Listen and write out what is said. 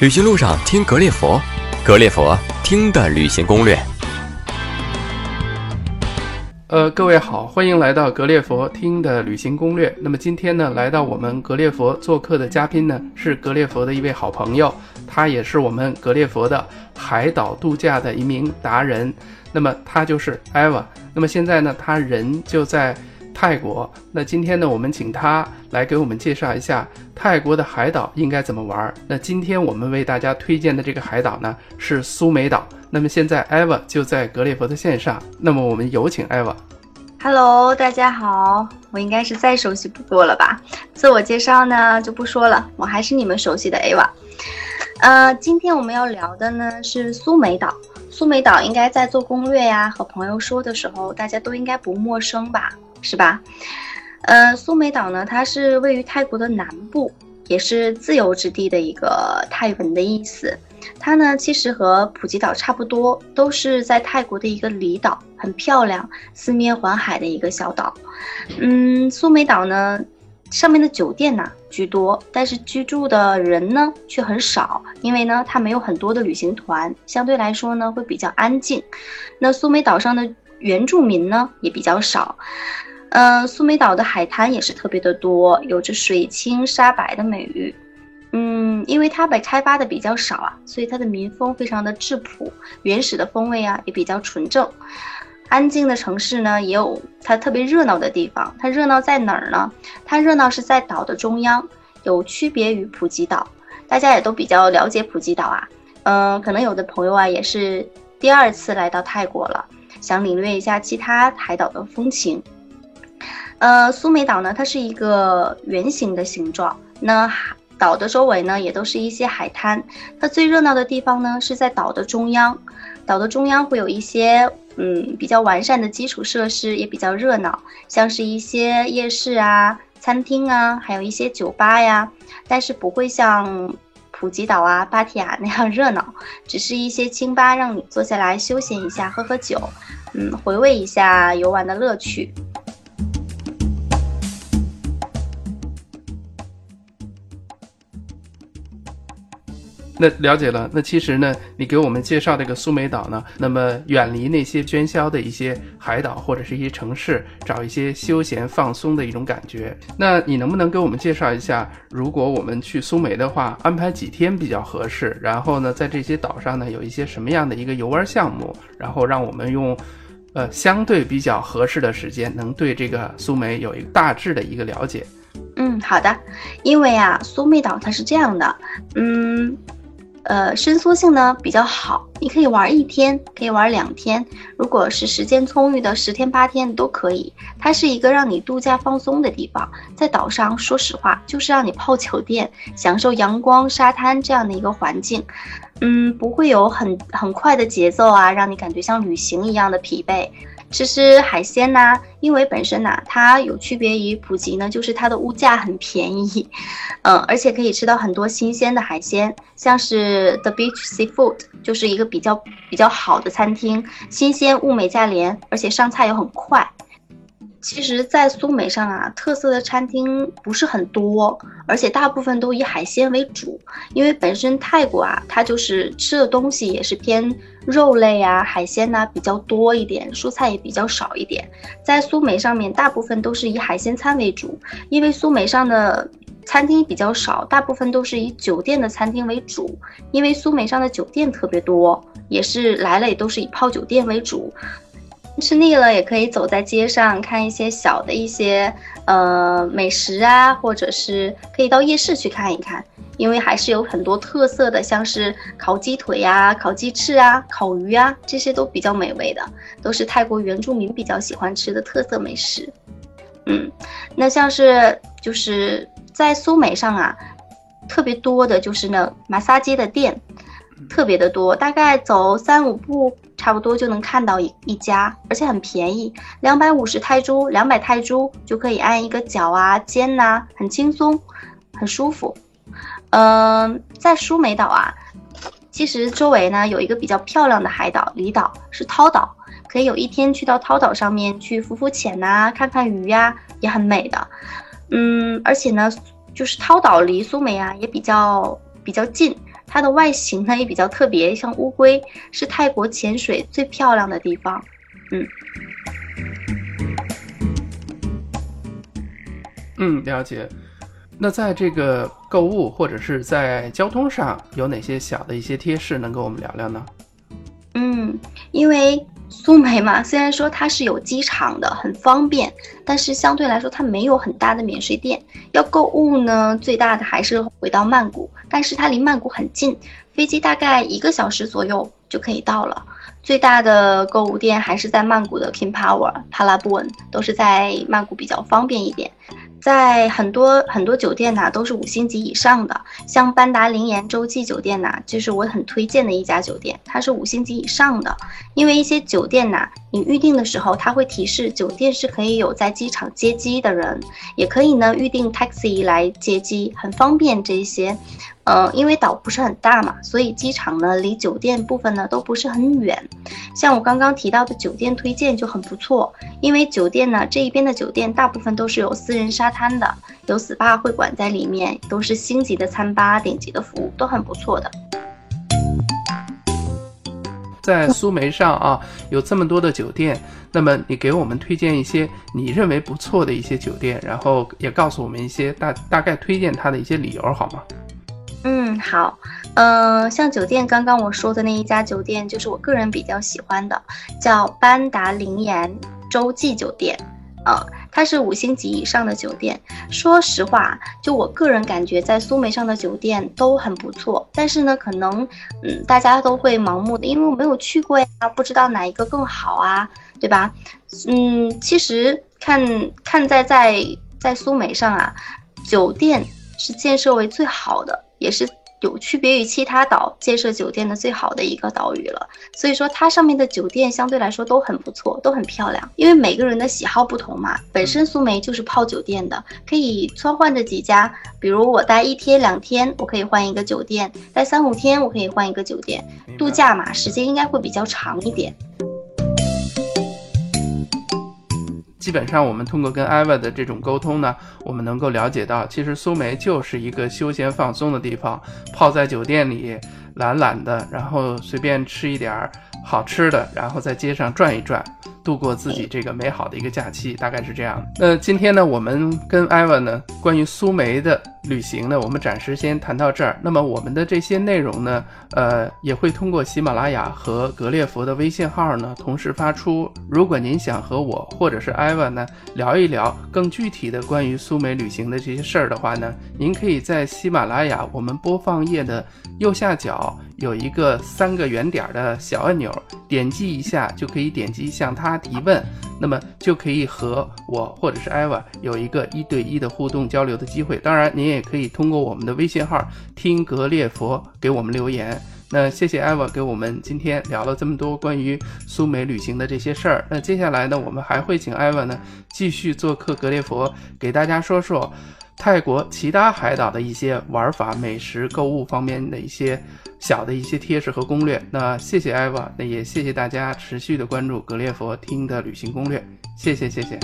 旅行路上听格列佛，格列佛听的旅行攻略。呃，各位好，欢迎来到格列佛听的旅行攻略。那么今天呢，来到我们格列佛做客的嘉宾呢，是格列佛的一位好朋友，他也是我们格列佛的海岛度假的一名达人。那么他就是艾娃。那么现在呢，他人就在。泰国，那今天呢，我们请他来给我们介绍一下泰国的海岛应该怎么玩。那今天我们为大家推荐的这个海岛呢是苏梅岛。那么现在 Eva 就在格列佛的线上，那么我们有请艾娃。Hello，大家好，我应该是再熟悉不过了吧？自我介绍呢就不说了，我还是你们熟悉的 Ava。呃，今天我们要聊的呢是苏梅岛。苏梅岛应该在做攻略呀和朋友说的时候，大家都应该不陌生吧？是吧？呃，苏梅岛呢，它是位于泰国的南部，也是自由之地的一个泰文的意思。它呢，其实和普吉岛差不多，都是在泰国的一个离岛，很漂亮，四面环海的一个小岛。嗯，苏梅岛呢，上面的酒店呢居多，但是居住的人呢却很少，因为呢，它没有很多的旅行团，相对来说呢会比较安静。那苏梅岛上的原住民呢也比较少。嗯，苏梅岛的海滩也是特别的多，有着水清沙白的美誉。嗯，因为它被开发的比较少啊，所以它的民风非常的质朴，原始的风味啊也比较纯正。安静的城市呢，也有它特别热闹的地方。它热闹在哪儿呢？它热闹是在岛的中央，有区别于普吉岛。大家也都比较了解普吉岛啊。嗯，可能有的朋友啊也是第二次来到泰国了，想领略一下其他海岛的风情。呃，苏梅岛呢，它是一个圆形的形状。那岛的周围呢，也都是一些海滩。它最热闹的地方呢，是在岛的中央。岛的中央会有一些嗯比较完善的基础设施，也比较热闹，像是一些夜市啊、餐厅啊，还有一些酒吧呀。但是不会像普吉岛啊、芭提雅那样热闹，只是一些清吧，让你坐下来休闲一下，喝喝酒，嗯，回味一下游玩的乐趣。那了解了，那其实呢，你给我们介绍这个苏梅岛呢，那么远离那些喧嚣的一些海岛或者是一些城市，找一些休闲放松的一种感觉。那你能不能给我们介绍一下，如果我们去苏梅的话，安排几天比较合适？然后呢，在这些岛上呢，有一些什么样的一个游玩项目？然后让我们用，呃，相对比较合适的时间，能对这个苏梅有一个大致的一个了解。嗯，好的，因为啊，苏梅岛它是这样的，嗯。呃，伸缩性呢比较好，你可以玩一天，可以玩两天，如果是时间充裕的，十天八天都可以。它是一个让你度假放松的地方，在岛上，说实话，就是让你泡酒店，享受阳光、沙滩这样的一个环境。嗯，不会有很很快的节奏啊，让你感觉像旅行一样的疲惫。吃吃海鲜呐，因为本身呐，它有区别于普吉呢，就是它的物价很便宜，嗯，而且可以吃到很多新鲜的海鲜，像是 The Beach Seafood，就是一个比较比较好的餐厅，新鲜物美价廉，而且上菜又很快。其实，在苏梅上啊，特色的餐厅不是很多，而且大部分都以海鲜为主。因为本身泰国啊，它就是吃的东西也是偏肉类啊、海鲜呐比较多一点，蔬菜也比较少一点。在苏梅上面，大部分都是以海鲜餐为主，因为苏梅上的餐厅比较少，大部分都是以酒店的餐厅为主。因为苏梅上的酒店特别多，也是来了也都是以泡酒店为主。吃腻了也可以走在街上看一些小的一些呃美食啊，或者是可以到夜市去看一看，因为还是有很多特色的，像是烤鸡腿呀、烤鸡翅啊、烤鱼啊，这些都比较美味的，都是泰国原住民比较喜欢吃的特色美食。嗯，那像是就是在苏梅上啊，特别多的就是那马萨街的店。特别的多，大概走三五步，差不多就能看到一一家，而且很便宜，两百五十泰铢，两百泰铢就可以按一个脚啊、肩呐，很轻松，很舒服。嗯，在苏梅岛啊，其实周围呢有一个比较漂亮的海岛离岛，是涛岛，可以有一天去到涛岛上面去浮浮潜呐，看看鱼呀，也很美的。嗯，而且呢，就是涛岛离苏梅啊也比较比较近。它的外形呢也比较特别，像乌龟，是泰国潜水最漂亮的地方。嗯，嗯，了解。那在这个购物或者是在交通上有哪些小的一些贴士能跟我们聊聊呢？嗯，因为苏梅嘛，虽然说它是有机场的，很方便，但是相对来说它没有很大的免税店。要购物呢，最大的还是回到曼谷，但是它离曼谷很近，飞机大概一个小时左右就可以到了。最大的购物店还是在曼谷的 King Power、帕拉布恩，都是在曼谷比较方便一点。在很多很多酒店呐，都是五星级以上的，像班达林岩洲际酒店呐，就是我很推荐的一家酒店，它是五星级以上的。因为一些酒店呐，你预定的时候，它会提示酒店是可以有在机场接机的人，也可以呢预定 taxi 来接机，很方便这些。呃，因为岛不是很大嘛，所以机场呢离酒店部分呢都不是很远。像我刚刚提到的酒店推荐就很不错，因为酒店呢这一边的酒店大部分都是有私人沙滩的，有 SPA 会馆在里面，都是星级的餐吧、顶级的服务，都很不错的。在苏梅上啊，有这么多的酒店，那么你给我们推荐一些你认为不错的一些酒店，然后也告诉我们一些大大概推荐它的一些理由好吗？嗯，好，嗯，像酒店刚刚我说的那一家酒店，就是我个人比较喜欢的，叫班达林岩洲际酒店，呃，它是五星级以上的酒店。说实话，就我个人感觉，在苏梅上的酒店都很不错，但是呢，可能嗯，大家都会盲目的，因为我没有去过呀，不知道哪一个更好啊，对吧？嗯，其实看看在在在苏梅上啊，酒店是建设为最好的。也是有区别于其他岛建设酒店的最好的一个岛屿了，所以说它上面的酒店相对来说都很不错，都很漂亮。因为每个人的喜好不同嘛，本身苏梅就是泡酒店的，可以穿换着几家，比如我待一天两天，我可以换一个酒店；待三五天，我可以换一个酒店。度假嘛，时间应该会比较长一点。基本上，我们通过跟艾娃的这种沟通呢，我们能够了解到，其实苏梅就是一个休闲放松的地方，泡在酒店里，懒懒的，然后随便吃一点儿好吃的，然后在街上转一转。度过自己这个美好的一个假期，大概是这样。那今天呢，我们跟艾娃呢，关于苏梅的旅行呢，我们暂时先谈到这儿。那么我们的这些内容呢，呃，也会通过喜马拉雅和格列佛的微信号呢，同时发出。如果您想和我或者是艾娃呢聊一聊更具体的关于苏梅旅行的这些事儿的话呢，您可以在喜马拉雅我们播放页的右下角有一个三个圆点的小按钮，点击一下就可以点击向他。他提问，那么就可以和我或者是艾娃有一个一对一的互动交流的机会。当然，您也可以通过我们的微信号“听格列佛”给我们留言。那谢谢艾娃给我们今天聊了这么多关于苏美旅行的这些事儿。那接下来呢，我们还会请艾娃呢继续做客格列佛，给大家说说泰国其他海岛的一些玩法、美食、购物方面的一些。小的一些贴士和攻略，那谢谢艾娃，那也谢谢大家持续的关注格列佛听的旅行攻略，谢谢谢谢。